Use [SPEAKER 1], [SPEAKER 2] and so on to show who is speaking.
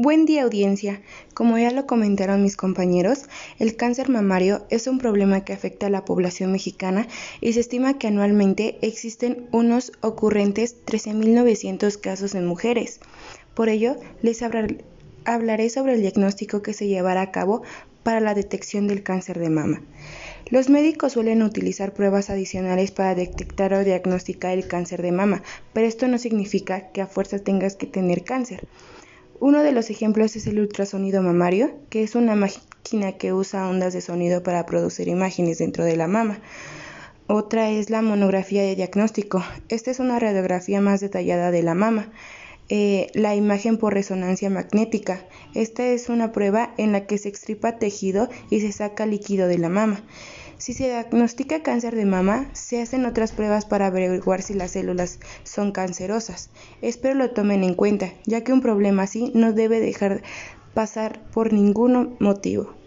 [SPEAKER 1] Buen día audiencia. Como ya lo comentaron mis compañeros, el cáncer mamario es un problema que afecta a la población mexicana y se estima que anualmente existen unos ocurrentes 13.900 casos en mujeres. Por ello, les hablaré sobre el diagnóstico que se llevará a cabo para la detección del cáncer de mama. Los médicos suelen utilizar pruebas adicionales para detectar o diagnosticar el cáncer de mama, pero esto no significa que a fuerza tengas que tener cáncer. Uno de los ejemplos es el ultrasonido mamario, que es una máquina que usa ondas de sonido para producir imágenes dentro de la mama. Otra es la monografía de diagnóstico. Esta es una radiografía más detallada de la mama. Eh, la imagen por resonancia magnética. Esta es una prueba en la que se extripa tejido y se saca líquido de la mama. Si se diagnostica cáncer de mama, se hacen otras pruebas para averiguar si las células son cancerosas. Espero lo tomen en cuenta, ya que un problema así no debe dejar pasar por ningún motivo.